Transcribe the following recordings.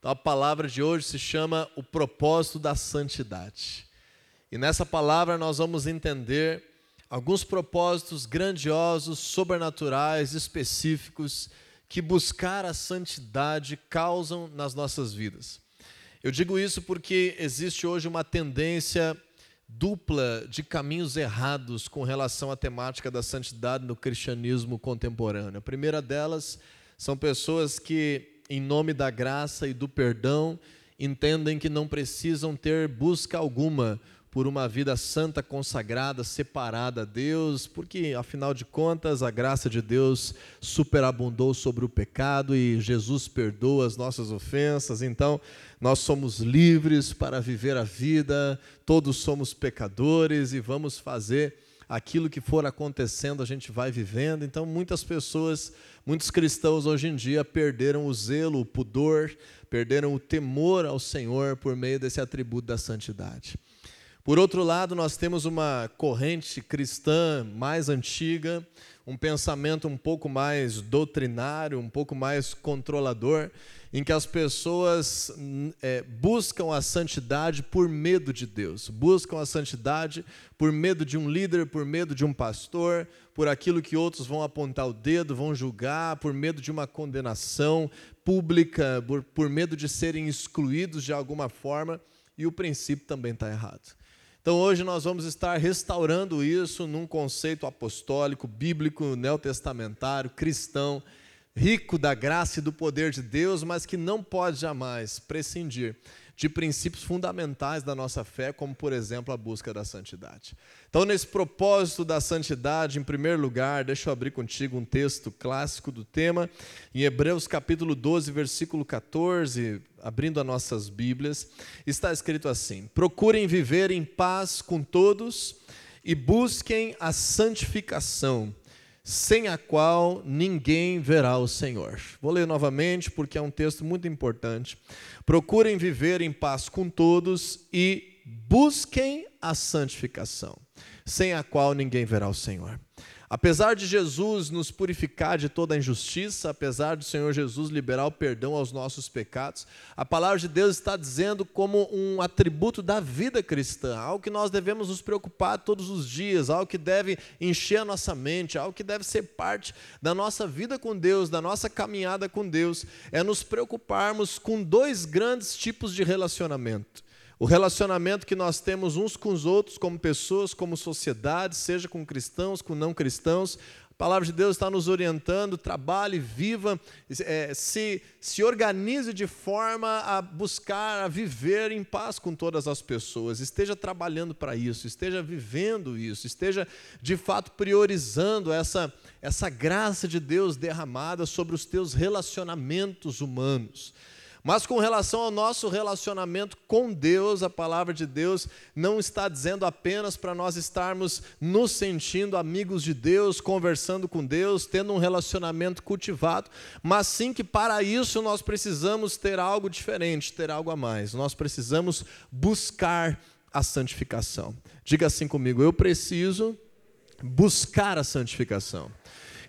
Então, a palavra de hoje se chama o propósito da santidade. E nessa palavra nós vamos entender alguns propósitos grandiosos, sobrenaturais, específicos que buscar a santidade causam nas nossas vidas. Eu digo isso porque existe hoje uma tendência dupla de caminhos errados com relação à temática da santidade no cristianismo contemporâneo. A primeira delas são pessoas que, em nome da graça e do perdão, entendem que não precisam ter busca alguma por uma vida santa, consagrada, separada a Deus, porque afinal de contas a graça de Deus superabundou sobre o pecado e Jesus perdoa as nossas ofensas, então nós somos livres para viver a vida, todos somos pecadores e vamos fazer aquilo que for acontecendo, a gente vai vivendo. Então muitas pessoas, muitos cristãos hoje em dia perderam o zelo, o pudor, perderam o temor ao Senhor por meio desse atributo da santidade. Por outro lado, nós temos uma corrente cristã mais antiga, um pensamento um pouco mais doutrinário, um pouco mais controlador, em que as pessoas é, buscam a santidade por medo de Deus, buscam a santidade por medo de um líder, por medo de um pastor, por aquilo que outros vão apontar o dedo, vão julgar, por medo de uma condenação pública, por, por medo de serem excluídos de alguma forma, e o princípio também está errado. Então hoje nós vamos estar restaurando isso num conceito apostólico, bíblico, neotestamentário, cristão, rico da graça e do poder de Deus, mas que não pode jamais prescindir de princípios fundamentais da nossa fé, como por exemplo a busca da santidade. Então, nesse propósito da santidade, em primeiro lugar, deixa eu abrir contigo um texto clássico do tema, em Hebreus capítulo 12, versículo 14, abrindo as nossas Bíblias, está escrito assim: Procurem viver em paz com todos e busquem a santificação sem a qual ninguém verá o Senhor. Vou ler novamente porque é um texto muito importante. Procurem viver em paz com todos e busquem a santificação, sem a qual ninguém verá o Senhor. Apesar de Jesus nos purificar de toda injustiça, apesar do Senhor Jesus liberar o perdão aos nossos pecados, a palavra de Deus está dizendo como um atributo da vida cristã, algo que nós devemos nos preocupar todos os dias, algo que deve encher a nossa mente, algo que deve ser parte da nossa vida com Deus, da nossa caminhada com Deus, é nos preocuparmos com dois grandes tipos de relacionamento o relacionamento que nós temos uns com os outros, como pessoas, como sociedade, seja com cristãos, com não cristãos. A palavra de Deus está nos orientando, trabalhe, viva, é, se, se organize de forma a buscar, a viver em paz com todas as pessoas. Esteja trabalhando para isso, esteja vivendo isso, esteja de fato priorizando essa, essa graça de Deus derramada sobre os teus relacionamentos humanos. Mas com relação ao nosso relacionamento com Deus, a palavra de Deus não está dizendo apenas para nós estarmos nos sentindo amigos de Deus, conversando com Deus, tendo um relacionamento cultivado, mas sim que para isso nós precisamos ter algo diferente, ter algo a mais. Nós precisamos buscar a santificação. Diga assim comigo: eu preciso buscar a santificação.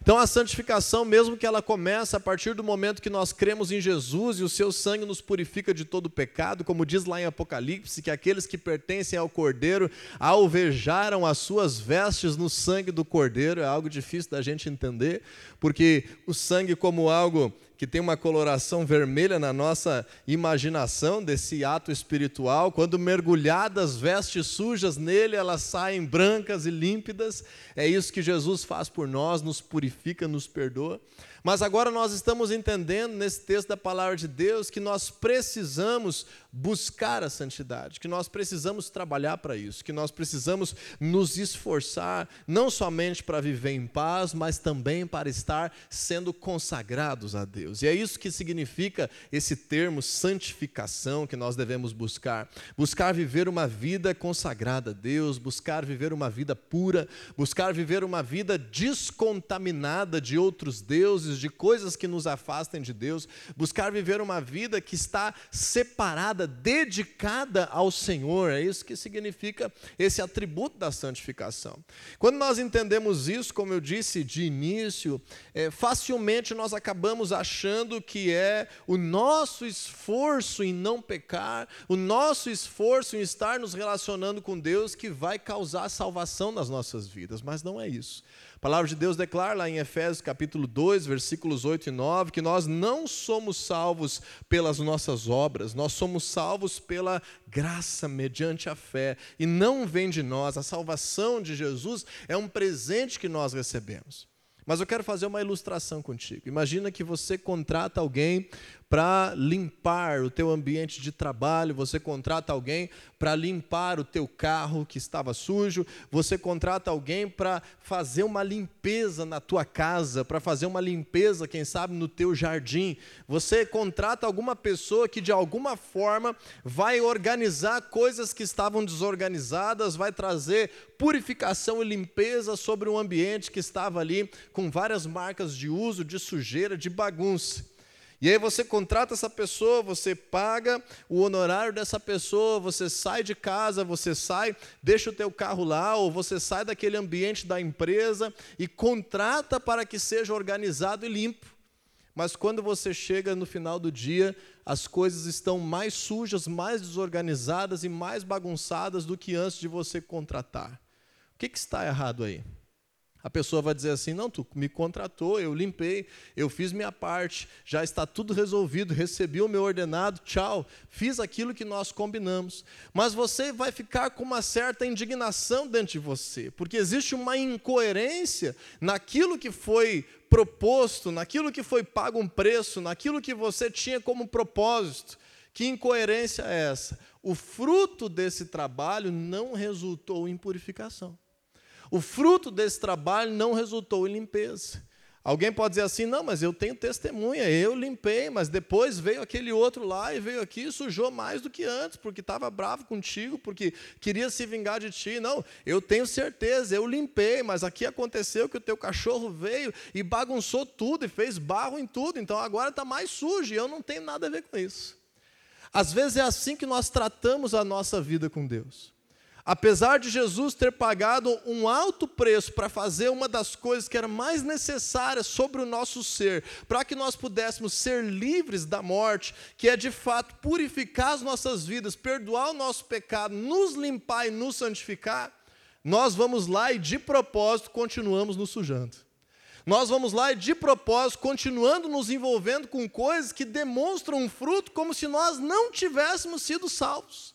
Então a santificação, mesmo que ela comece a partir do momento que nós cremos em Jesus e o seu sangue nos purifica de todo pecado, como diz lá em Apocalipse, que aqueles que pertencem ao Cordeiro alvejaram as suas vestes no sangue do Cordeiro, é algo difícil da gente entender, porque o sangue como algo que tem uma coloração vermelha na nossa imaginação desse ato espiritual. Quando mergulhadas, vestes sujas nele, elas saem brancas e límpidas. É isso que Jesus faz por nós, nos purifica, nos perdoa. Mas agora nós estamos entendendo nesse texto da palavra de Deus que nós precisamos buscar a santidade, que nós precisamos trabalhar para isso, que nós precisamos nos esforçar, não somente para viver em paz, mas também para estar sendo consagrados a Deus. E é isso que significa esse termo santificação que nós devemos buscar. Buscar viver uma vida consagrada a Deus, buscar viver uma vida pura, buscar viver uma vida descontaminada de outros deuses deuses, de coisas que nos afastem de Deus, buscar viver uma vida que está separada, dedicada ao Senhor. É isso que significa esse atributo da santificação. Quando nós entendemos isso, como eu disse de início, é, facilmente nós acabamos achando que é o nosso esforço em não pecar, o nosso esforço em estar nos relacionando com Deus que vai causar salvação nas nossas vidas, mas não é isso. A palavra de Deus declara lá em Efésios capítulo 2, versículos 8 e 9, que nós não somos salvos pelas nossas obras, nós somos salvos pela graça mediante a fé, e não vem de nós, a salvação de Jesus é um presente que nós recebemos. Mas eu quero fazer uma ilustração contigo. Imagina que você contrata alguém para limpar o teu ambiente de trabalho, você contrata alguém para limpar o teu carro que estava sujo, você contrata alguém para fazer uma limpeza na tua casa, para fazer uma limpeza, quem sabe, no teu jardim. Você contrata alguma pessoa que de alguma forma vai organizar coisas que estavam desorganizadas, vai trazer purificação e limpeza sobre um ambiente que estava ali com várias marcas de uso, de sujeira, de bagunça. E aí você contrata essa pessoa, você paga o honorário dessa pessoa, você sai de casa, você sai, deixa o teu carro lá, ou você sai daquele ambiente da empresa e contrata para que seja organizado e limpo. Mas quando você chega no final do dia, as coisas estão mais sujas, mais desorganizadas e mais bagunçadas do que antes de você contratar. O que, que está errado aí? A pessoa vai dizer assim: não, tu me contratou, eu limpei, eu fiz minha parte, já está tudo resolvido, recebi o meu ordenado, tchau, fiz aquilo que nós combinamos. Mas você vai ficar com uma certa indignação dentro de você, porque existe uma incoerência naquilo que foi proposto, naquilo que foi pago um preço, naquilo que você tinha como propósito. Que incoerência é essa? O fruto desse trabalho não resultou em purificação. O fruto desse trabalho não resultou em limpeza. Alguém pode dizer assim: não, mas eu tenho testemunha, eu limpei, mas depois veio aquele outro lá e veio aqui e sujou mais do que antes, porque estava bravo contigo, porque queria se vingar de ti. Não, eu tenho certeza, eu limpei, mas aqui aconteceu que o teu cachorro veio e bagunçou tudo e fez barro em tudo, então agora está mais sujo e eu não tenho nada a ver com isso. Às vezes é assim que nós tratamos a nossa vida com Deus. Apesar de Jesus ter pagado um alto preço para fazer uma das coisas que era mais necessárias sobre o nosso ser, para que nós pudéssemos ser livres da morte, que é de fato purificar as nossas vidas, perdoar o nosso pecado, nos limpar e nos santificar, nós vamos lá e de propósito continuamos nos sujando. Nós vamos lá e de propósito continuando nos envolvendo com coisas que demonstram um fruto como se nós não tivéssemos sido salvos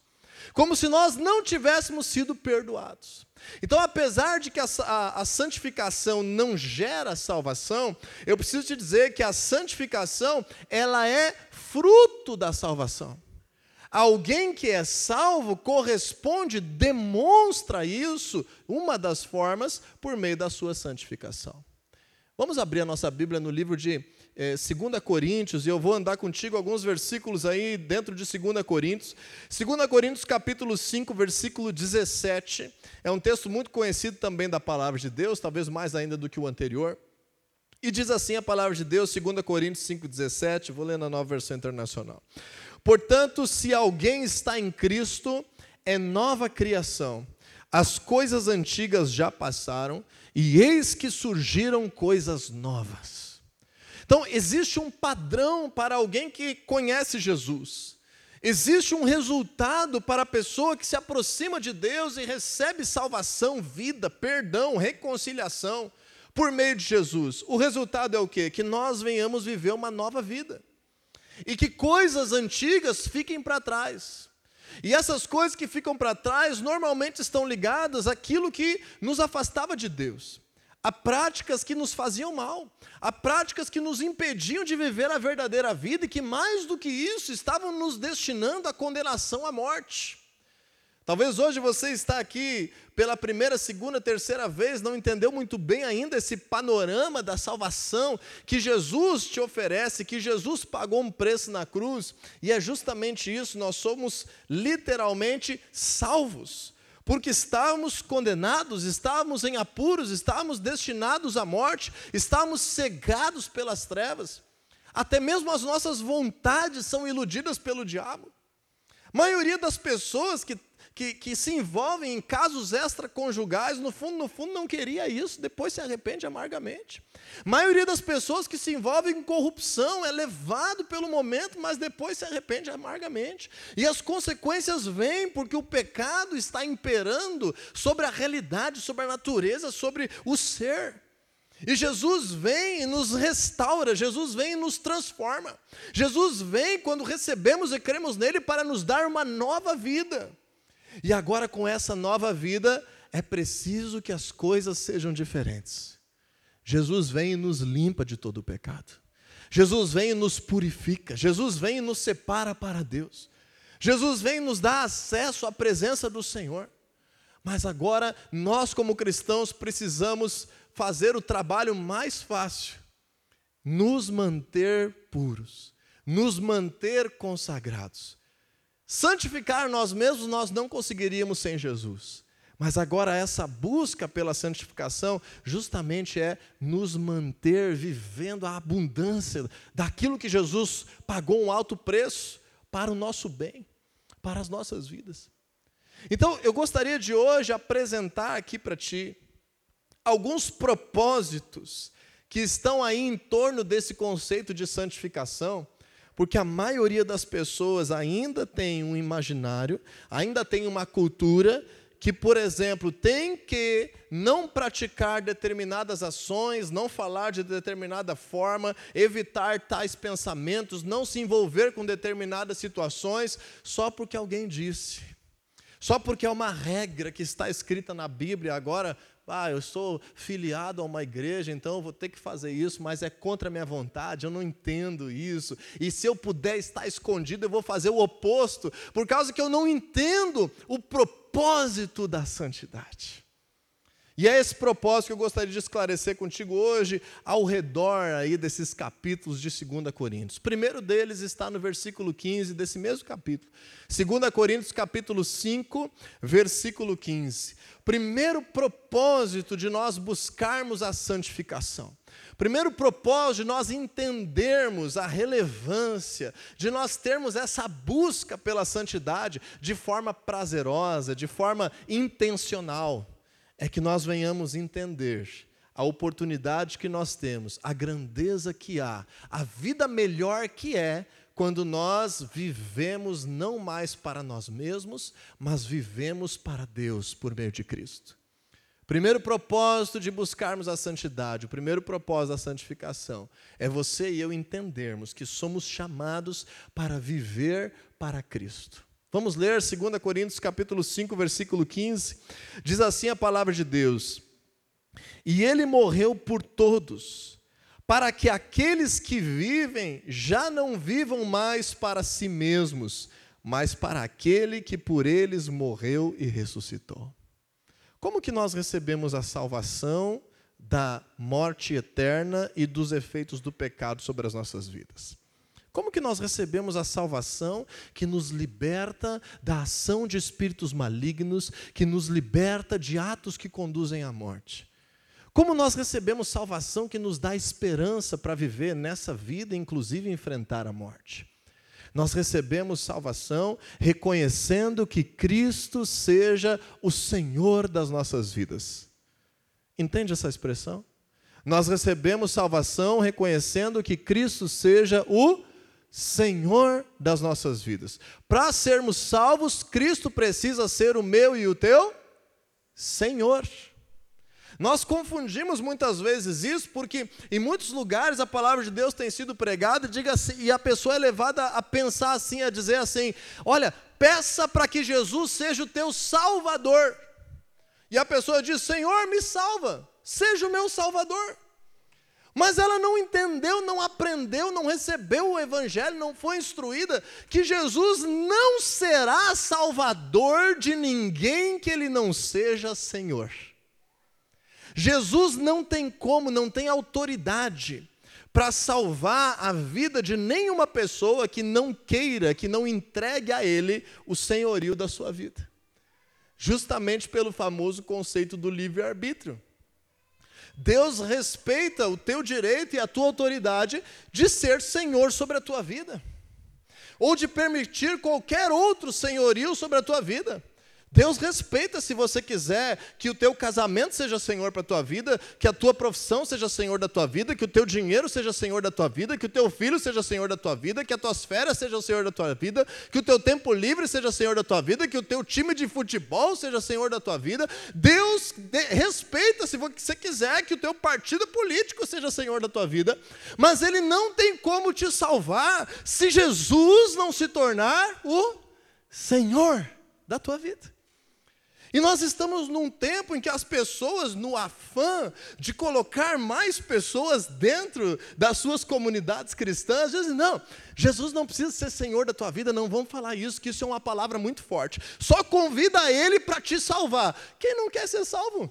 como se nós não tivéssemos sido perdoados. Então, apesar de que a, a, a, santificação não gera salvação, eu preciso te dizer que a santificação, ela é fruto da salvação. Alguém que é salvo corresponde, demonstra isso, uma das formas, por meio da sua santificação. Vamos abrir a nossa Bíblia no livro de é, 2 Coríntios, e eu vou andar contigo alguns versículos aí dentro de 2 Coríntios. 2 Coríntios, capítulo 5, versículo 17. É um texto muito conhecido também da palavra de Deus, talvez mais ainda do que o anterior. E diz assim a palavra de Deus, 2 Coríntios 5,17, vou ler na nova versão internacional. Portanto, se alguém está em Cristo, é nova criação. As coisas antigas já passaram, e eis que surgiram coisas novas. Então, existe um padrão para alguém que conhece Jesus. Existe um resultado para a pessoa que se aproxima de Deus e recebe salvação, vida, perdão, reconciliação por meio de Jesus. O resultado é o quê? Que nós venhamos viver uma nova vida. E que coisas antigas fiquem para trás. E essas coisas que ficam para trás normalmente estão ligadas àquilo que nos afastava de Deus a práticas que nos faziam mal, a práticas que nos impediam de viver a verdadeira vida e que, mais do que isso, estavam nos destinando à condenação à morte. Talvez hoje você está aqui pela primeira, segunda, terceira vez, não entendeu muito bem ainda esse panorama da salvação que Jesus te oferece, que Jesus pagou um preço na cruz, e é justamente isso, nós somos literalmente salvos porque estávamos condenados, estávamos em apuros, estávamos destinados à morte, estávamos cegados pelas trevas. Até mesmo as nossas vontades são iludidas pelo diabo. A maioria das pessoas que que, que se envolvem em casos extraconjugais, no fundo, no fundo, não queria isso, depois se arrepende amargamente. A maioria das pessoas que se envolvem em corrupção é levado pelo momento, mas depois se arrepende amargamente. E as consequências vêm porque o pecado está imperando sobre a realidade, sobre a natureza, sobre o ser. E Jesus vem e nos restaura, Jesus vem e nos transforma. Jesus vem quando recebemos e cremos nele para nos dar uma nova vida. E agora, com essa nova vida, é preciso que as coisas sejam diferentes. Jesus vem e nos limpa de todo o pecado. Jesus vem e nos purifica. Jesus vem e nos separa para Deus. Jesus vem e nos dá acesso à presença do Senhor. Mas agora, nós, como cristãos, precisamos fazer o trabalho mais fácil: nos manter puros, nos manter consagrados. Santificar nós mesmos nós não conseguiríamos sem Jesus. Mas agora essa busca pela santificação justamente é nos manter vivendo a abundância daquilo que Jesus pagou um alto preço para o nosso bem, para as nossas vidas. Então, eu gostaria de hoje apresentar aqui para ti alguns propósitos que estão aí em torno desse conceito de santificação porque a maioria das pessoas ainda tem um imaginário, ainda tem uma cultura que, por exemplo, tem que não praticar determinadas ações, não falar de determinada forma, evitar tais pensamentos, não se envolver com determinadas situações, só porque alguém disse. Só porque é uma regra que está escrita na Bíblia, agora ah, eu sou filiado a uma igreja, então vou ter que fazer isso, mas é contra a minha vontade, eu não entendo isso. E se eu puder estar escondido, eu vou fazer o oposto, por causa que eu não entendo o propósito da santidade. E é esse propósito que eu gostaria de esclarecer contigo hoje, ao redor aí desses capítulos de 2 Coríntios. O primeiro deles está no versículo 15 desse mesmo capítulo. 2 Coríntios, capítulo 5, versículo 15. Primeiro propósito de nós buscarmos a santificação. Primeiro propósito de nós entendermos a relevância, de nós termos essa busca pela santidade de forma prazerosa, de forma intencional é que nós venhamos entender a oportunidade que nós temos, a grandeza que há, a vida melhor que é quando nós vivemos não mais para nós mesmos, mas vivemos para Deus por meio de Cristo. Primeiro propósito de buscarmos a santidade, o primeiro propósito da santificação, é você e eu entendermos que somos chamados para viver para Cristo. Vamos ler 2 Coríntios capítulo 5, versículo 15. Diz assim a palavra de Deus: E ele morreu por todos, para que aqueles que vivem já não vivam mais para si mesmos, mas para aquele que por eles morreu e ressuscitou. Como que nós recebemos a salvação da morte eterna e dos efeitos do pecado sobre as nossas vidas? Como que nós recebemos a salvação que nos liberta da ação de espíritos malignos, que nos liberta de atos que conduzem à morte? Como nós recebemos salvação que nos dá esperança para viver nessa vida, inclusive enfrentar a morte? Nós recebemos salvação reconhecendo que Cristo seja o Senhor das nossas vidas. Entende essa expressão? Nós recebemos salvação reconhecendo que Cristo seja o Senhor das nossas vidas. Para sermos salvos, Cristo precisa ser o meu e o teu Senhor. Nós confundimos muitas vezes isso porque em muitos lugares a palavra de Deus tem sido pregada diga assim, e a pessoa é levada a pensar assim, a dizer assim: olha, peça para que Jesus seja o teu Salvador. E a pessoa diz: Senhor, me salva, seja o meu Salvador. Mas ela não entendeu, não aprendeu, não recebeu o Evangelho, não foi instruída que Jesus não será salvador de ninguém que ele não seja Senhor. Jesus não tem como, não tem autoridade para salvar a vida de nenhuma pessoa que não queira, que não entregue a Ele o senhorio da sua vida. justamente pelo famoso conceito do livre-arbítrio. Deus respeita o teu direito e a tua autoridade de ser senhor sobre a tua vida, ou de permitir qualquer outro senhorio sobre a tua vida. Deus respeita se você quiser que o teu casamento seja senhor para a tua vida, que a tua profissão seja senhor da tua vida, que o teu dinheiro seja senhor da tua vida, que o teu filho seja senhor da tua vida, que as tuas férias sejam senhor da tua vida, que o teu tempo livre seja senhor da tua vida, que o teu time de futebol seja senhor da tua vida. Deus respeita se você quiser que o teu partido político seja senhor da tua vida, mas ele não tem como te salvar se Jesus não se tornar o senhor da tua vida. E nós estamos num tempo em que as pessoas, no afã de colocar mais pessoas dentro das suas comunidades cristãs, dizem: não, Jesus não precisa ser Senhor da tua vida, não vamos falar isso, que isso é uma palavra muito forte. Só convida Ele para te salvar. Quem não quer ser salvo?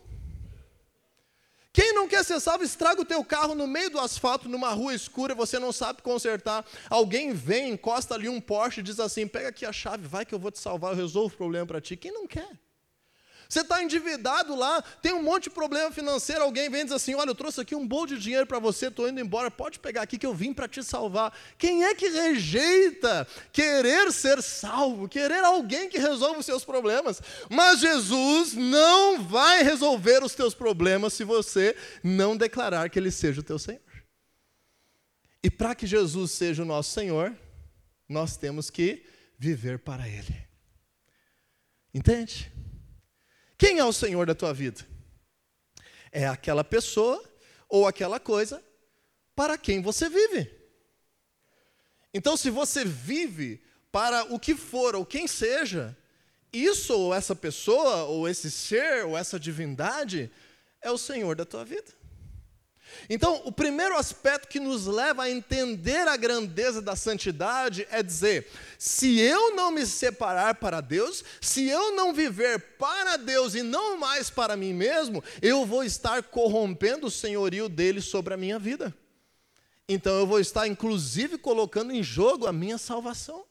Quem não quer ser salvo, estraga o teu carro no meio do asfalto, numa rua escura, você não sabe consertar. Alguém vem, encosta ali um Porsche e diz assim: pega aqui a chave, vai que eu vou te salvar, eu resolvo o problema para ti. Quem não quer? Você está endividado lá, tem um monte de problema financeiro, alguém vem e diz assim: Olha, eu trouxe aqui um bolo de dinheiro para você, estou indo embora, pode pegar aqui que eu vim para te salvar. Quem é que rejeita querer ser salvo, querer alguém que resolva os seus problemas? Mas Jesus não vai resolver os teus problemas se você não declarar que Ele seja o teu Senhor. E para que Jesus seja o nosso Senhor, nós temos que viver para Ele. Entende? Quem é o Senhor da tua vida? É aquela pessoa ou aquela coisa para quem você vive. Então, se você vive para o que for ou quem seja, isso ou essa pessoa, ou esse ser, ou essa divindade, é o Senhor da tua vida. Então, o primeiro aspecto que nos leva a entender a grandeza da santidade é dizer: se eu não me separar para Deus, se eu não viver para Deus e não mais para mim mesmo, eu vou estar corrompendo o senhorio dele sobre a minha vida. Então, eu vou estar, inclusive, colocando em jogo a minha salvação.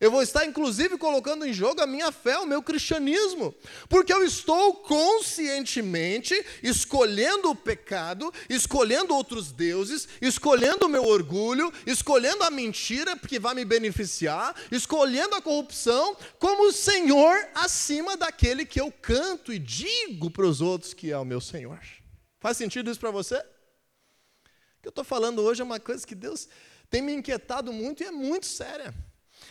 Eu vou estar, inclusive, colocando em jogo a minha fé, o meu cristianismo, porque eu estou conscientemente escolhendo o pecado, escolhendo outros deuses, escolhendo o meu orgulho, escolhendo a mentira que vai me beneficiar, escolhendo a corrupção como Senhor acima daquele que eu canto e digo para os outros que é o meu Senhor. Faz sentido isso para você? O que eu estou falando hoje é uma coisa que Deus tem me inquietado muito e é muito séria.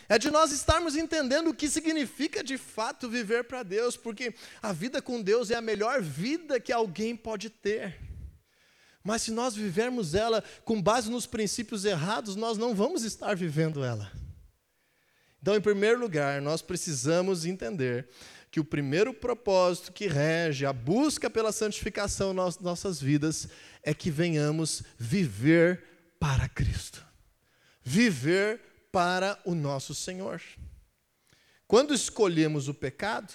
É de nós estarmos entendendo o que significa de fato viver para Deus, porque a vida com Deus é a melhor vida que alguém pode ter. Mas se nós vivermos ela com base nos princípios errados, nós não vamos estar vivendo ela. Então, em primeiro lugar, nós precisamos entender que o primeiro propósito que rege a busca pela santificação nas nossas vidas é que venhamos viver para Cristo. Viver para o nosso Senhor. Quando escolhemos o pecado,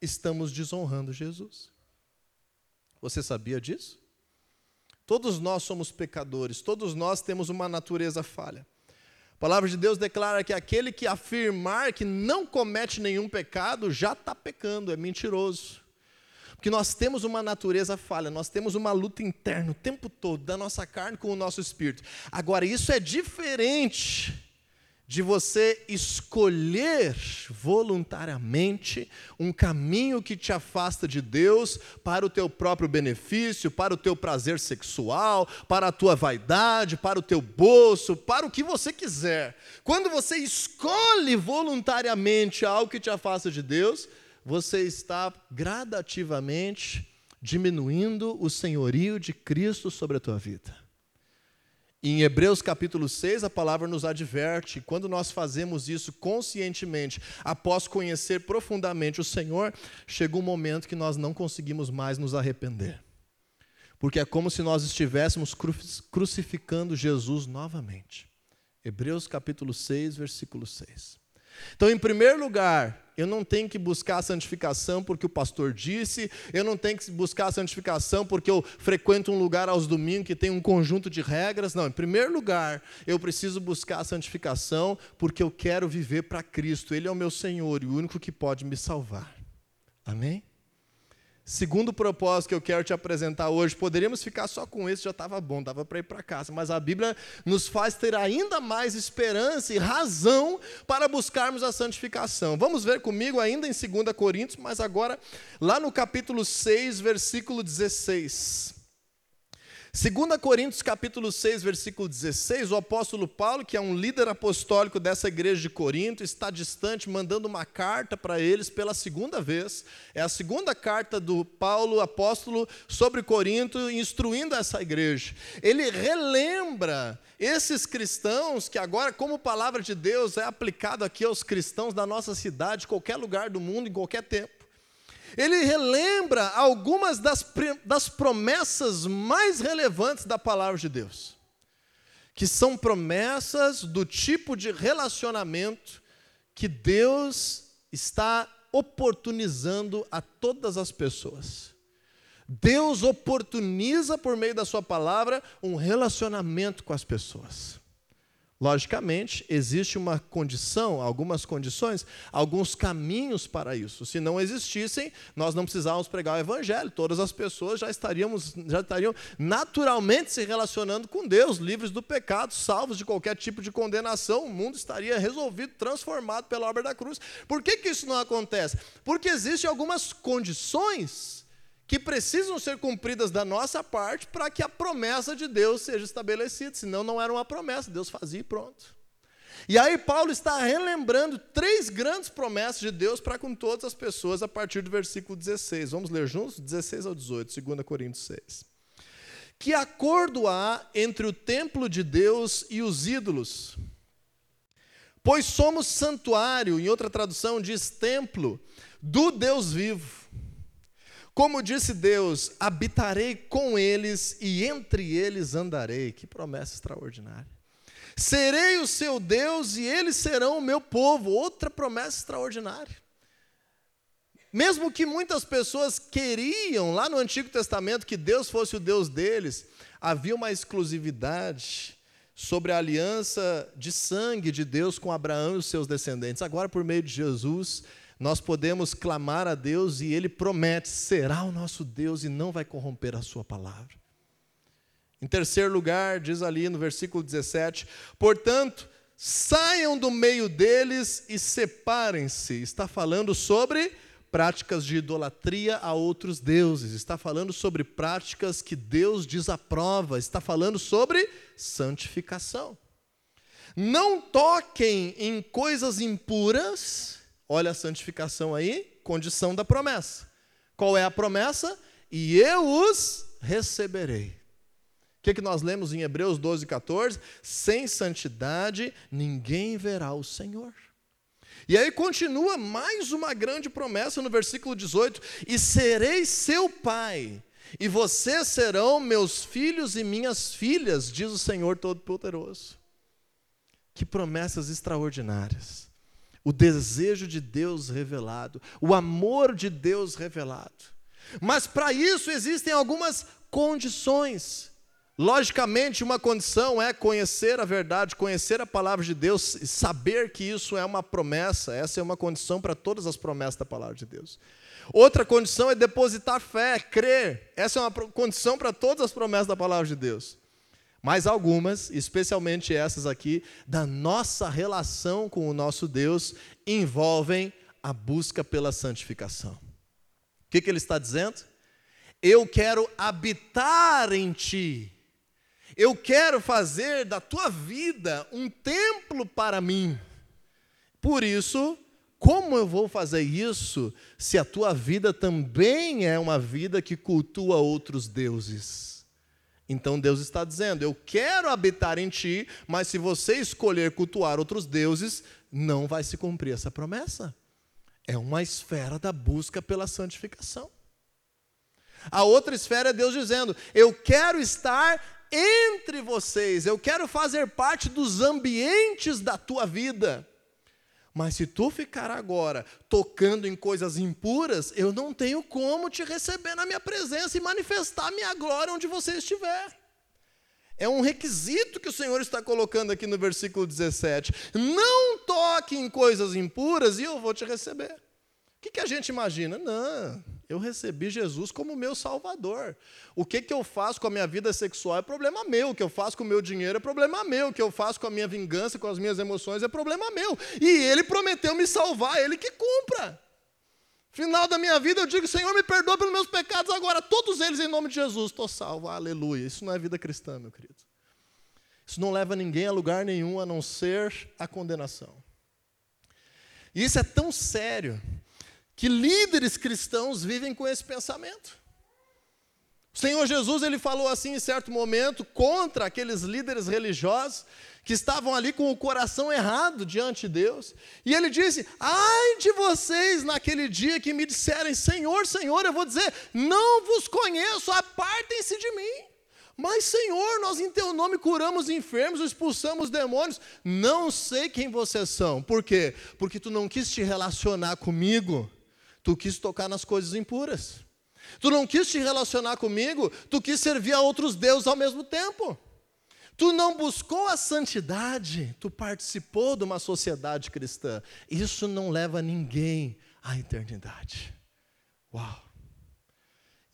estamos desonrando Jesus. Você sabia disso? Todos nós somos pecadores, todos nós temos uma natureza falha. A palavra de Deus declara que aquele que afirmar que não comete nenhum pecado já está pecando, é mentiroso. Porque nós temos uma natureza falha, nós temos uma luta interna o tempo todo da nossa carne com o nosso espírito. Agora, isso é diferente de você escolher voluntariamente um caminho que te afasta de Deus para o teu próprio benefício, para o teu prazer sexual, para a tua vaidade, para o teu bolso, para o que você quiser. Quando você escolhe voluntariamente algo que te afasta de Deus, você está gradativamente diminuindo o senhorio de Cristo sobre a tua vida. Em Hebreus capítulo 6, a palavra nos adverte, quando nós fazemos isso conscientemente, após conhecer profundamente o Senhor, chega um momento que nós não conseguimos mais nos arrepender. Porque é como se nós estivéssemos crucificando Jesus novamente. Hebreus capítulo 6, versículo 6. Então, em primeiro lugar, eu não tenho que buscar a santificação porque o pastor disse, eu não tenho que buscar a santificação porque eu frequento um lugar aos domingos que tem um conjunto de regras. Não, em primeiro lugar, eu preciso buscar a santificação porque eu quero viver para Cristo. Ele é o meu Senhor e o único que pode me salvar. Amém? Segundo propósito que eu quero te apresentar hoje, poderíamos ficar só com esse, já estava bom, dava para ir para casa, mas a Bíblia nos faz ter ainda mais esperança e razão para buscarmos a santificação. Vamos ver comigo ainda em 2 Coríntios, mas agora lá no capítulo 6, versículo 16. 2 Coríntios capítulo 6, versículo 16, o apóstolo Paulo, que é um líder apostólico dessa igreja de Corinto, está distante, mandando uma carta para eles pela segunda vez. É a segunda carta do Paulo, apóstolo, sobre Corinto, instruindo essa igreja. Ele relembra esses cristãos, que agora, como palavra de Deus, é aplicado aqui aos cristãos da nossa cidade, qualquer lugar do mundo, em qualquer tempo ele relembra algumas das, das promessas mais relevantes da palavra de Deus, que são promessas do tipo de relacionamento que Deus está oportunizando a todas as pessoas. Deus oportuniza por meio da Sua palavra um relacionamento com as pessoas. Logicamente, existe uma condição, algumas condições, alguns caminhos para isso. Se não existissem, nós não precisávamos pregar o evangelho. Todas as pessoas já estaríamos, já estariam naturalmente se relacionando com Deus, livres do pecado, salvos de qualquer tipo de condenação. O mundo estaria resolvido, transformado pela obra da cruz. Por que, que isso não acontece? Porque existem algumas condições que precisam ser cumpridas da nossa parte para que a promessa de Deus seja estabelecida, senão não era uma promessa, Deus fazia e pronto. E aí Paulo está relembrando três grandes promessas de Deus para com todas as pessoas a partir do versículo 16. Vamos ler juntos? 16 ao 18, 2 Coríntios 6. Que acordo há entre o templo de Deus e os ídolos? Pois somos santuário, em outra tradução diz templo, do Deus vivo. Como disse Deus, habitarei com eles e entre eles andarei. Que promessa extraordinária. Serei o seu Deus e eles serão o meu povo. Outra promessa extraordinária. Mesmo que muitas pessoas queriam, lá no Antigo Testamento, que Deus fosse o Deus deles, havia uma exclusividade sobre a aliança de sangue de Deus com Abraão e os seus descendentes. Agora, por meio de Jesus, nós podemos clamar a Deus e Ele promete: será o nosso Deus e não vai corromper a Sua palavra. Em terceiro lugar, diz ali no versículo 17: portanto, saiam do meio deles e separem-se. Está falando sobre práticas de idolatria a outros deuses, está falando sobre práticas que Deus desaprova, está falando sobre santificação. Não toquem em coisas impuras Olha a santificação aí, condição da promessa. Qual é a promessa? E eu os receberei. O que, que nós lemos em Hebreus 12, 14? Sem santidade ninguém verá o Senhor. E aí continua mais uma grande promessa no versículo 18: E serei seu pai, e vocês serão meus filhos e minhas filhas, diz o Senhor Todo-Poderoso. Que promessas extraordinárias o desejo de Deus revelado, o amor de Deus revelado. Mas para isso existem algumas condições. Logicamente, uma condição é conhecer a verdade, conhecer a palavra de Deus, saber que isso é uma promessa, essa é uma condição para todas as promessas da palavra de Deus. Outra condição é depositar fé, crer, essa é uma condição para todas as promessas da palavra de Deus. Mas algumas, especialmente essas aqui, da nossa relação com o nosso Deus, envolvem a busca pela santificação. O que, que ele está dizendo? Eu quero habitar em ti. Eu quero fazer da tua vida um templo para mim. Por isso, como eu vou fazer isso se a tua vida também é uma vida que cultua outros deuses? Então Deus está dizendo: Eu quero habitar em ti, mas se você escolher cultuar outros deuses, não vai se cumprir essa promessa. É uma esfera da busca pela santificação. A outra esfera é Deus dizendo: Eu quero estar entre vocês, eu quero fazer parte dos ambientes da tua vida. Mas se tu ficar agora tocando em coisas impuras, eu não tenho como te receber na minha presença e manifestar minha glória onde você estiver. É um requisito que o Senhor está colocando aqui no versículo 17. Não toque em coisas impuras e eu vou te receber. O que, que a gente imagina? Não, eu recebi Jesus como meu salvador. O que, que eu faço com a minha vida sexual é problema meu. O que eu faço com o meu dinheiro é problema meu. O que eu faço com a minha vingança, com as minhas emoções é problema meu. E ele prometeu me salvar, ele que cumpra. Final da minha vida eu digo, Senhor, me perdoa pelos meus pecados agora, todos eles em nome de Jesus, estou salvo, aleluia. Isso não é vida cristã, meu querido. Isso não leva ninguém a lugar nenhum a não ser a condenação. E isso é tão sério que líderes cristãos vivem com esse pensamento. O Senhor Jesus ele falou assim em certo momento contra aqueles líderes religiosos que estavam ali com o coração errado diante de Deus. E ele disse: Ai de vocês naquele dia que me disserem, Senhor, Senhor, eu vou dizer, não vos conheço, apartem-se de mim. Mas, Senhor, nós em teu nome curamos enfermos, expulsamos demônios. Não sei quem vocês são. Por quê? Porque tu não quis te relacionar comigo, tu quis tocar nas coisas impuras. Tu não quis te relacionar comigo, tu quis servir a outros deuses ao mesmo tempo. Tu não buscou a santidade, tu participou de uma sociedade cristã. Isso não leva ninguém à eternidade. Uau!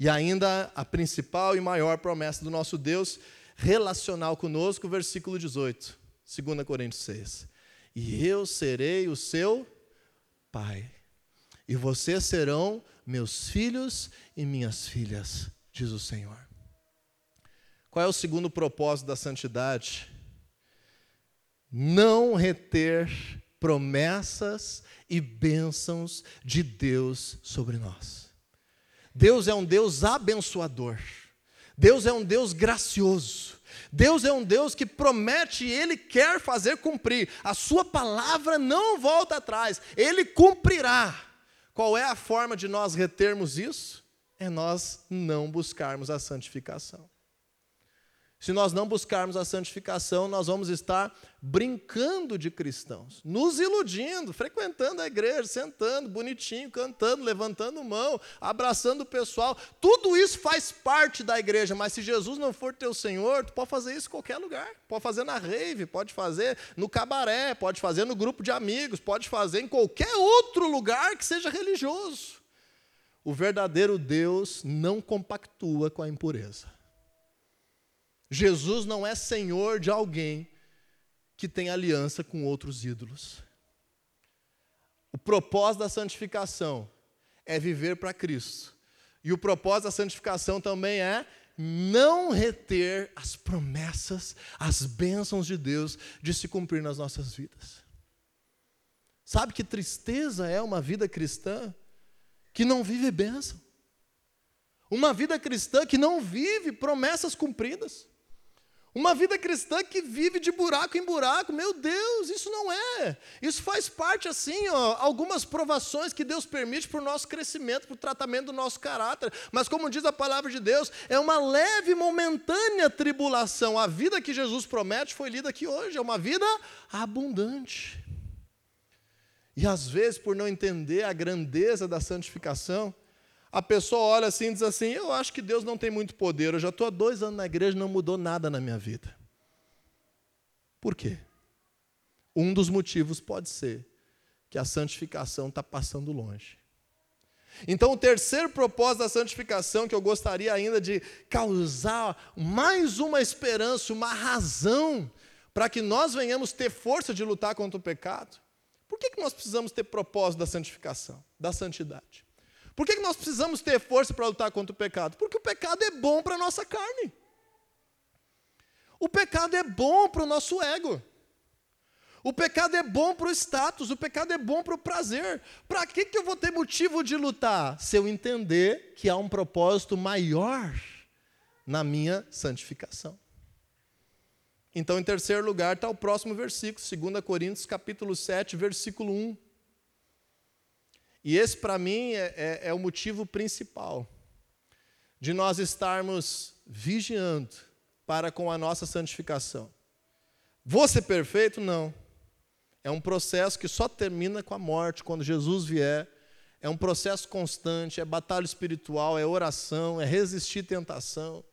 E ainda a principal e maior promessa do nosso Deus relacional conosco, versículo 18, 2 Coríntios 6. E eu serei o seu pai, e vocês serão meus filhos e minhas filhas, diz o Senhor. Qual é o segundo propósito da santidade? Não reter promessas e bênçãos de Deus sobre nós. Deus é um Deus abençoador. Deus é um Deus gracioso. Deus é um Deus que promete e Ele quer fazer cumprir. A Sua palavra não volta atrás, Ele cumprirá. Qual é a forma de nós retermos isso? É nós não buscarmos a santificação. Se nós não buscarmos a santificação, nós vamos estar brincando de cristãos, nos iludindo, frequentando a igreja, sentando, bonitinho, cantando, levantando mão, abraçando o pessoal. Tudo isso faz parte da igreja, mas se Jesus não for teu Senhor, tu pode fazer isso em qualquer lugar. Pode fazer na rave, pode fazer no cabaré, pode fazer no grupo de amigos, pode fazer em qualquer outro lugar que seja religioso. O verdadeiro Deus não compactua com a impureza. Jesus não é senhor de alguém que tem aliança com outros ídolos. O propósito da santificação é viver para Cristo. E o propósito da santificação também é não reter as promessas, as bênçãos de Deus de se cumprir nas nossas vidas. Sabe que tristeza é uma vida cristã que não vive bênção? Uma vida cristã que não vive promessas cumpridas. Uma vida cristã que vive de buraco em buraco, meu Deus, isso não é. Isso faz parte, assim, ó, algumas provações que Deus permite para o nosso crescimento, para o tratamento do nosso caráter. Mas, como diz a palavra de Deus, é uma leve, momentânea tribulação. A vida que Jesus promete foi lida aqui hoje, é uma vida abundante. E às vezes, por não entender a grandeza da santificação, a pessoa olha assim e diz assim: Eu acho que Deus não tem muito poder, eu já estou há dois anos na igreja e não mudou nada na minha vida. Por quê? Um dos motivos pode ser que a santificação está passando longe. Então, o terceiro propósito da santificação, que eu gostaria ainda de causar mais uma esperança, uma razão, para que nós venhamos ter força de lutar contra o pecado. Por que, que nós precisamos ter propósito da santificação, da santidade? Por que nós precisamos ter força para lutar contra o pecado? Porque o pecado é bom para a nossa carne. O pecado é bom para o nosso ego. O pecado é bom para o status, o pecado é bom para o prazer. Para que, que eu vou ter motivo de lutar? Se eu entender que há um propósito maior na minha santificação. Então, em terceiro lugar, está o próximo versículo, 2 Coríntios capítulo 7, versículo 1. E esse, para mim, é, é, é o motivo principal de nós estarmos vigiando para com a nossa santificação. Vou ser perfeito? Não. É um processo que só termina com a morte, quando Jesus vier. É um processo constante, é batalha espiritual, é oração, é resistir tentação,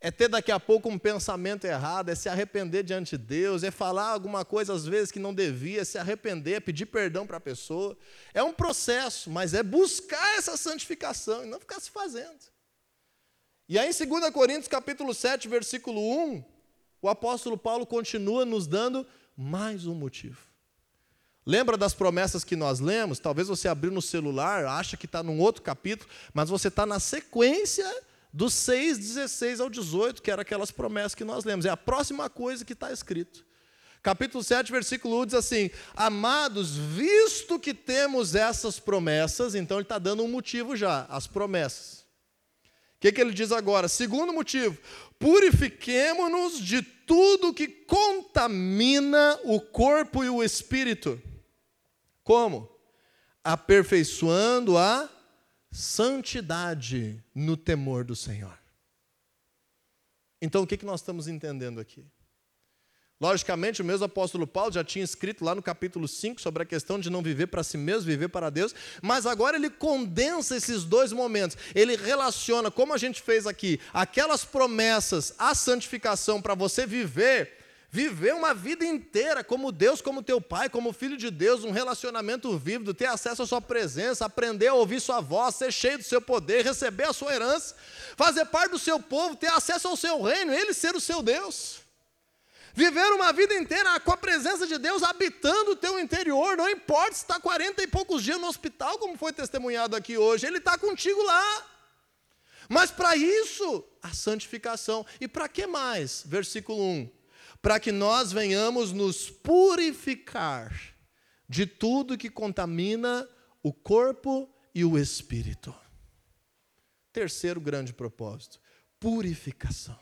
é ter daqui a pouco um pensamento errado, é se arrepender diante de Deus, é falar alguma coisa às vezes que não devia, é se arrepender, é pedir perdão para a pessoa. É um processo, mas é buscar essa santificação e não ficar se fazendo. E aí em 2 Coríntios capítulo 7, versículo 1, o apóstolo Paulo continua nos dando mais um motivo. Lembra das promessas que nós lemos? Talvez você abriu no celular, acha que está num outro capítulo, mas você está na sequência dos 6, 16 ao 18, que eram aquelas promessas que nós lemos. É a próxima coisa que está escrito. Capítulo 7, versículo 1 diz assim: Amados, visto que temos essas promessas, então ele está dando um motivo já, as promessas. O que, que ele diz agora? Segundo motivo: purifiquemo-nos de tudo que contamina o corpo e o espírito. Como? Aperfeiçoando a santidade no temor do Senhor. Então, o que, que nós estamos entendendo aqui? Logicamente, o mesmo apóstolo Paulo já tinha escrito lá no capítulo 5 sobre a questão de não viver para si mesmo, viver para Deus, mas agora ele condensa esses dois momentos. Ele relaciona, como a gente fez aqui, aquelas promessas, a santificação para você viver viver uma vida inteira como Deus, como teu pai, como filho de Deus, um relacionamento vívido, ter acesso à sua presença, aprender a ouvir sua voz, ser cheio do seu poder, receber a sua herança, fazer parte do seu povo, ter acesso ao seu reino, ele ser o seu Deus. Viver uma vida inteira com a presença de Deus habitando o teu interior, não importa se está 40 e poucos dias no hospital, como foi testemunhado aqui hoje, Ele está contigo lá. Mas para isso, a santificação. E para que mais? Versículo 1 para que nós venhamos nos purificar de tudo que contamina o corpo e o espírito. Terceiro grande propósito: purificação.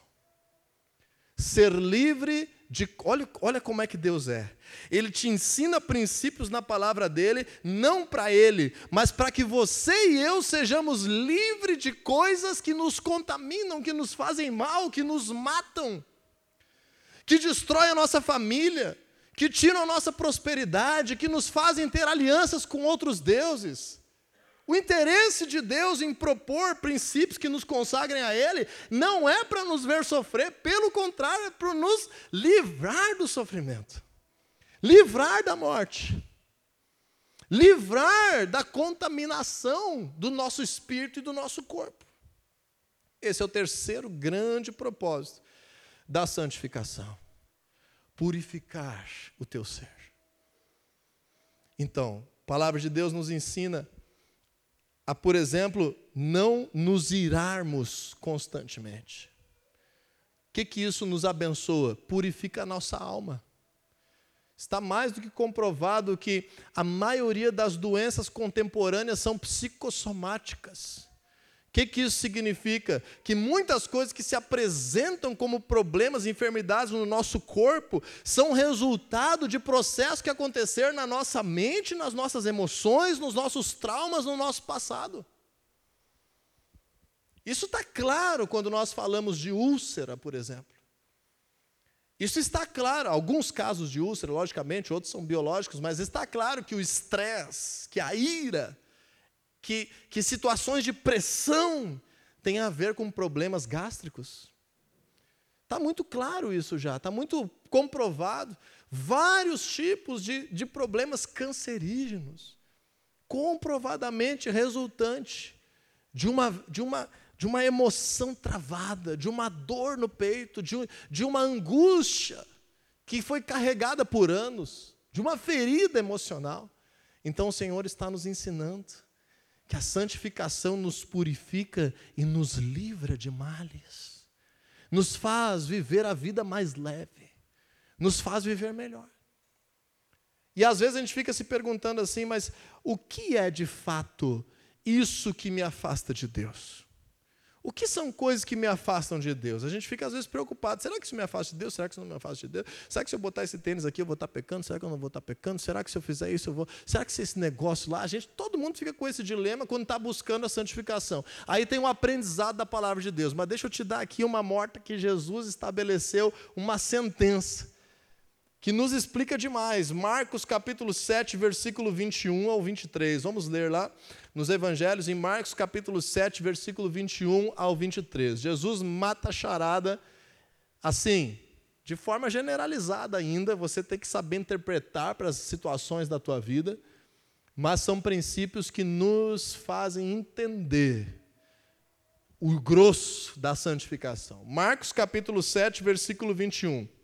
Ser livre de. Olha, olha como é que Deus é. Ele te ensina princípios na palavra dele, não para ele, mas para que você e eu sejamos livres de coisas que nos contaminam, que nos fazem mal, que nos matam que destrói a nossa família, que tiram a nossa prosperidade, que nos fazem ter alianças com outros deuses. O interesse de Deus em propor princípios que nos consagrem a Ele não é para nos ver sofrer, pelo contrário, é para nos livrar do sofrimento, livrar da morte, livrar da contaminação do nosso espírito e do nosso corpo. Esse é o terceiro grande propósito da santificação. Purificar o teu ser. Então, a palavra de Deus nos ensina a, por exemplo, não nos irarmos constantemente. O que, que isso nos abençoa? Purifica a nossa alma. Está mais do que comprovado que a maioria das doenças contemporâneas são psicossomáticas. O que, que isso significa? Que muitas coisas que se apresentam como problemas, enfermidades no nosso corpo, são resultado de processos que aconteceram na nossa mente, nas nossas emoções, nos nossos traumas, no nosso passado. Isso está claro quando nós falamos de úlcera, por exemplo. Isso está claro, alguns casos de úlcera, logicamente, outros são biológicos, mas está claro que o estresse, que a ira, que, que situações de pressão têm a ver com problemas gástricos. Está muito claro isso já, está muito comprovado. Vários tipos de, de problemas cancerígenos, comprovadamente resultante de uma, de, uma, de uma emoção travada, de uma dor no peito, de, de uma angústia que foi carregada por anos, de uma ferida emocional. Então o Senhor está nos ensinando que a santificação nos purifica e nos livra de males, nos faz viver a vida mais leve, nos faz viver melhor. E às vezes a gente fica se perguntando assim, mas o que é de fato isso que me afasta de Deus? O que são coisas que me afastam de Deus? A gente fica às vezes preocupado. Será que isso me afasta de Deus? Será que isso não me afasta de Deus? Será que se eu botar esse tênis aqui eu vou estar pecando? Será que eu não vou estar pecando? Será que se eu fizer isso eu vou? Será que se esse negócio lá, a gente, todo mundo fica com esse dilema quando está buscando a santificação. Aí tem um aprendizado da palavra de Deus. Mas deixa eu te dar aqui uma morta que Jesus estabeleceu uma sentença que nos explica demais. Marcos capítulo 7, versículo 21 ao 23. Vamos ler lá nos evangelhos, em Marcos capítulo 7, versículo 21 ao 23. Jesus mata a charada assim, de forma generalizada ainda, você tem que saber interpretar para as situações da tua vida, mas são princípios que nos fazem entender o grosso da santificação. Marcos capítulo 7, versículo 21.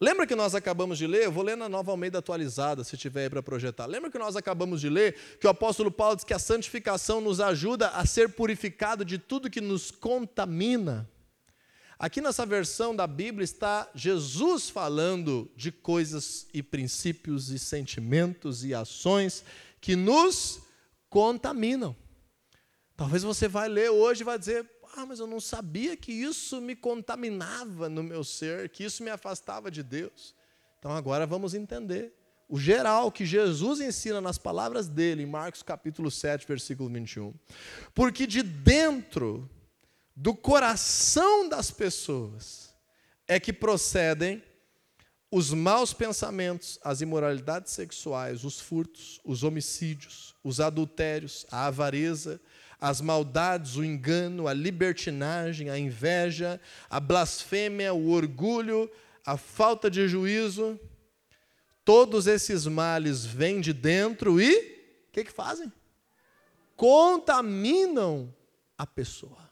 Lembra que nós acabamos de ler? Eu vou ler na nova Almeida atualizada, se tiver aí para projetar. Lembra que nós acabamos de ler que o apóstolo Paulo diz que a santificação nos ajuda a ser purificado de tudo que nos contamina? Aqui nessa versão da Bíblia está Jesus falando de coisas e princípios e sentimentos e ações que nos contaminam. Talvez você vai ler hoje e vai dizer: "Ah, mas eu não sabia que isso me contaminava no meu ser, que isso me afastava de Deus". Então agora vamos entender o geral que Jesus ensina nas palavras dele em Marcos capítulo 7, versículo 21. Porque de dentro do coração das pessoas é que procedem os maus pensamentos, as imoralidades sexuais, os furtos, os homicídios, os adultérios, a avareza, as maldades, o engano, a libertinagem, a inveja, a blasfêmia, o orgulho, a falta de juízo. Todos esses males vêm de dentro e o que, que fazem? Contaminam a pessoa.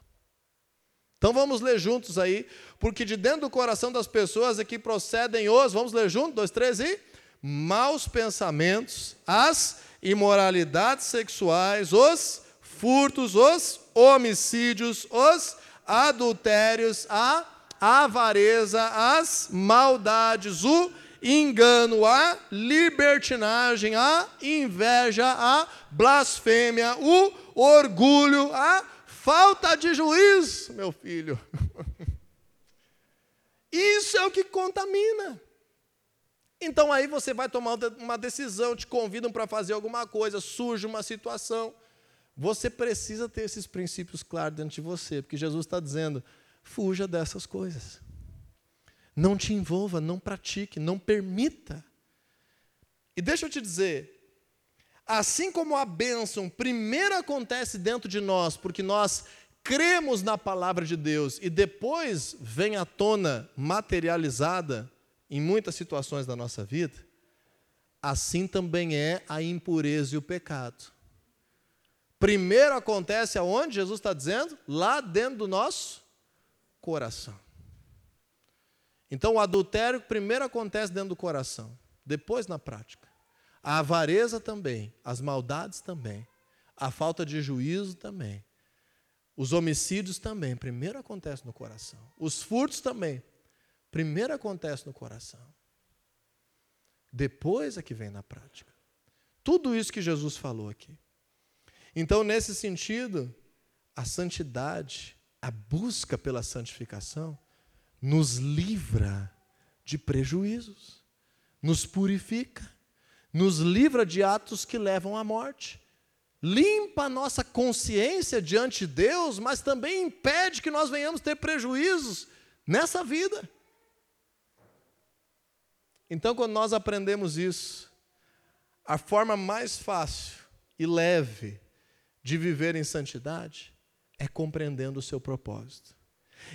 Então vamos ler juntos aí, porque de dentro do coração das pessoas aqui procedem os, vamos ler juntos, dois, três e maus pensamentos, as imoralidades sexuais, os furtos, os homicídios, os adultérios, a avareza, as maldades, o engano, a libertinagem, a inveja, a blasfêmia, o orgulho, a Falta de juízo, meu filho. Isso é o que contamina. Então aí você vai tomar uma decisão, te convidam para fazer alguma coisa, surge uma situação. Você precisa ter esses princípios claros dentro de você, porque Jesus está dizendo: fuja dessas coisas. Não te envolva, não pratique, não permita. E deixa eu te dizer, Assim como a bênção primeiro acontece dentro de nós, porque nós cremos na palavra de Deus e depois vem à tona materializada em muitas situações da nossa vida, assim também é a impureza e o pecado. Primeiro acontece aonde Jesus está dizendo? Lá dentro do nosso coração. Então o adultério primeiro acontece dentro do coração, depois na prática. A avareza também, as maldades também, a falta de juízo também, os homicídios também, primeiro acontece no coração. Os furtos também, primeiro acontece no coração. Depois é que vem na prática. Tudo isso que Jesus falou aqui. Então, nesse sentido, a santidade, a busca pela santificação, nos livra de prejuízos, nos purifica nos livra de atos que levam à morte. Limpa a nossa consciência diante de Deus, mas também impede que nós venhamos ter prejuízos nessa vida. Então, quando nós aprendemos isso, a forma mais fácil e leve de viver em santidade é compreendendo o seu propósito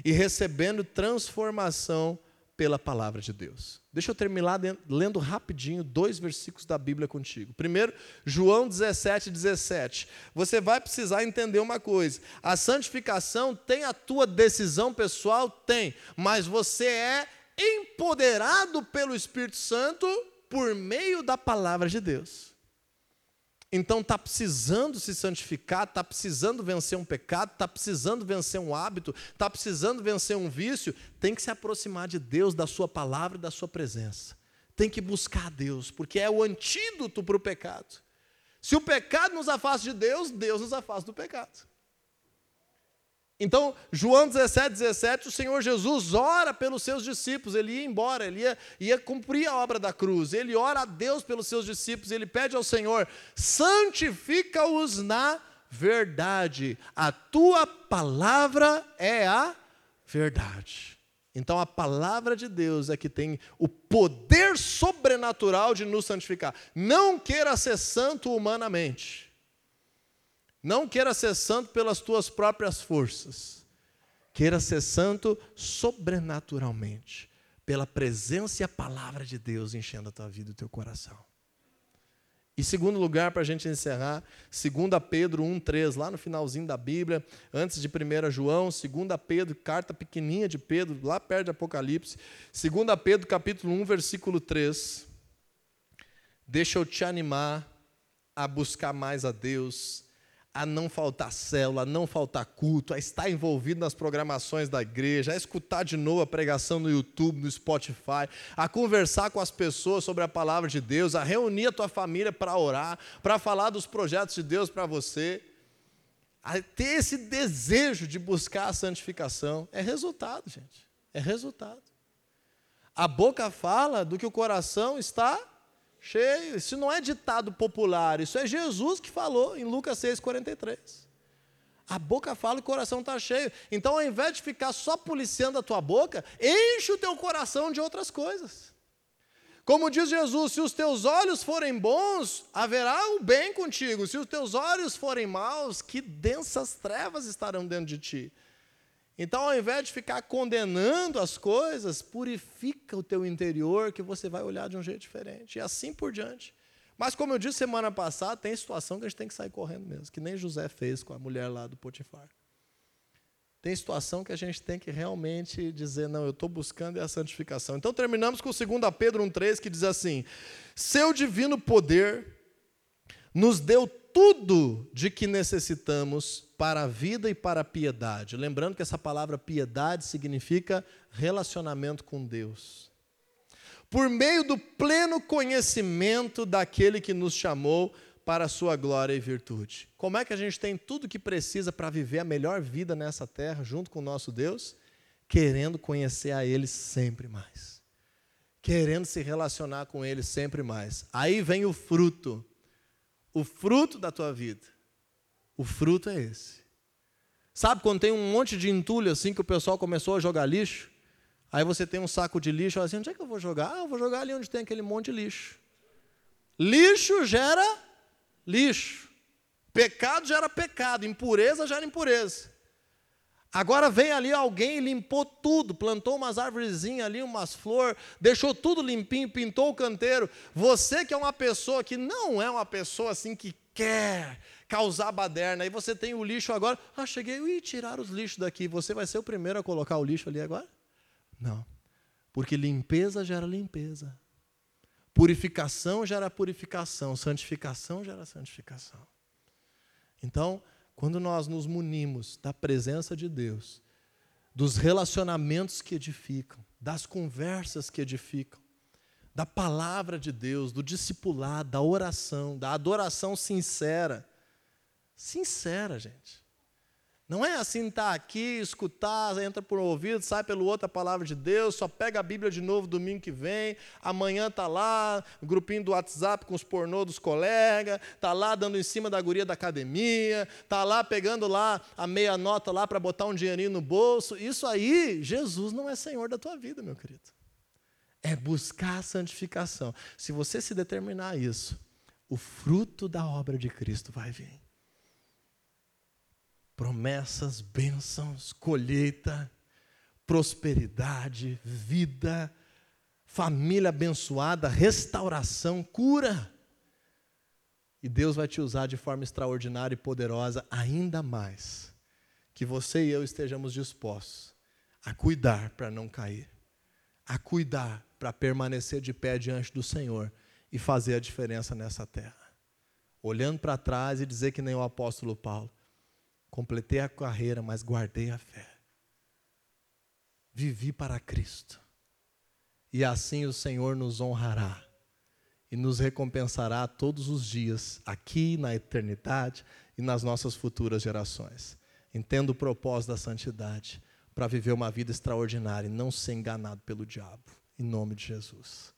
e recebendo transformação pela palavra de Deus. Deixa eu terminar lendo rapidinho dois versículos da Bíblia contigo. Primeiro, João 17, 17. Você vai precisar entender uma coisa: a santificação tem a tua decisão pessoal? Tem, mas você é empoderado pelo Espírito Santo por meio da palavra de Deus. Então está precisando se santificar, está precisando vencer um pecado, está precisando vencer um hábito, está precisando vencer um vício, tem que se aproximar de Deus, da Sua palavra e da Sua presença. Tem que buscar Deus, porque é o antídoto para o pecado. Se o pecado nos afasta de Deus, Deus nos afasta do pecado. Então, João 17, 17, o Senhor Jesus ora pelos seus discípulos, ele ia embora, ele ia, ia cumprir a obra da cruz, ele ora a Deus pelos seus discípulos, ele pede ao Senhor: santifica-os na verdade, a tua palavra é a verdade. Então, a palavra de Deus é que tem o poder sobrenatural de nos santificar. Não queira ser santo humanamente. Não queira ser santo pelas tuas próprias forças. Queira ser santo sobrenaturalmente, pela presença e a palavra de Deus enchendo a tua vida e o teu coração. E segundo lugar, para a gente encerrar, 2 Pedro 1,3, lá no finalzinho da Bíblia, antes de 1 João, 2 Pedro, carta pequenininha de Pedro, lá perto de Apocalipse, 2 Pedro capítulo 1, versículo 3. Deixa eu te animar a buscar mais a Deus, a não faltar célula, a não faltar culto, a estar envolvido nas programações da igreja, a escutar de novo a pregação no YouTube, no Spotify, a conversar com as pessoas sobre a palavra de Deus, a reunir a tua família para orar, para falar dos projetos de Deus para você. A ter esse desejo de buscar a santificação é resultado, gente. É resultado. A boca fala do que o coração está cheio. Isso não é ditado popular, isso é Jesus que falou em Lucas 6,43. A boca fala e o coração está cheio. Então, ao invés de ficar só policiando a tua boca, enche o teu coração de outras coisas. Como diz Jesus, se os teus olhos forem bons, haverá o bem contigo. Se os teus olhos forem maus, que densas trevas estarão dentro de ti. Então, ao invés de ficar condenando as coisas, purifica o teu interior, que você vai olhar de um jeito diferente. E assim por diante. Mas, como eu disse semana passada, tem situação que a gente tem que sair correndo mesmo, que nem José fez com a mulher lá do Potifar. Tem situação que a gente tem que realmente dizer, não, eu estou buscando a santificação. Então, terminamos com 2 Pedro 1,3, que diz assim: Seu divino poder nos deu tudo de que necessitamos para a vida e para a piedade. Lembrando que essa palavra piedade significa relacionamento com Deus. Por meio do pleno conhecimento daquele que nos chamou para a sua glória e virtude. Como é que a gente tem tudo que precisa para viver a melhor vida nessa terra junto com o nosso Deus? Querendo conhecer a Ele sempre mais. Querendo se relacionar com Ele sempre mais. Aí vem o fruto o fruto da tua vida. O fruto é esse. Sabe quando tem um monte de entulho assim que o pessoal começou a jogar lixo? Aí você tem um saco de lixo, assim, onde é que eu vou jogar? Ah, eu vou jogar ali onde tem aquele monte de lixo. Lixo gera lixo. Pecado gera pecado, impureza gera impureza. Agora vem ali alguém limpou tudo, plantou umas árvorezinhas ali, umas flores, deixou tudo limpinho, pintou o canteiro. Você que é uma pessoa que não é uma pessoa assim que quer causar baderna, aí você tem o lixo agora, ah, cheguei, e tirar os lixos daqui. Você vai ser o primeiro a colocar o lixo ali agora? Não. Porque limpeza gera limpeza. Purificação gera purificação, santificação gera santificação. Então, quando nós nos munimos da presença de Deus, dos relacionamentos que edificam, das conversas que edificam, da palavra de Deus, do discipulado, da oração, da adoração sincera. Sincera, gente. Não é assim, tá aqui, escutar, entra por um ouvido, sai pelo outro a palavra de Deus, só pega a Bíblia de novo domingo que vem, amanhã tá lá, grupinho do WhatsApp com os pornô dos colegas, tá lá dando em cima da guria da academia, tá lá pegando lá a meia nota lá para botar um dinheirinho no bolso. Isso aí, Jesus não é Senhor da tua vida, meu querido. É buscar a santificação. Se você se determinar a isso, o fruto da obra de Cristo vai vir promessas, bênçãos, colheita, prosperidade, vida, família abençoada, restauração, cura. E Deus vai te usar de forma extraordinária e poderosa, ainda mais que você e eu estejamos dispostos a cuidar para não cair, a cuidar para permanecer de pé diante do Senhor e fazer a diferença nessa terra. Olhando para trás e dizer que nem o apóstolo Paulo, Completei a carreira, mas guardei a fé. Vivi para Cristo. E assim o Senhor nos honrará e nos recompensará todos os dias, aqui na eternidade e nas nossas futuras gerações. Entenda o propósito da santidade para viver uma vida extraordinária e não ser enganado pelo diabo. Em nome de Jesus.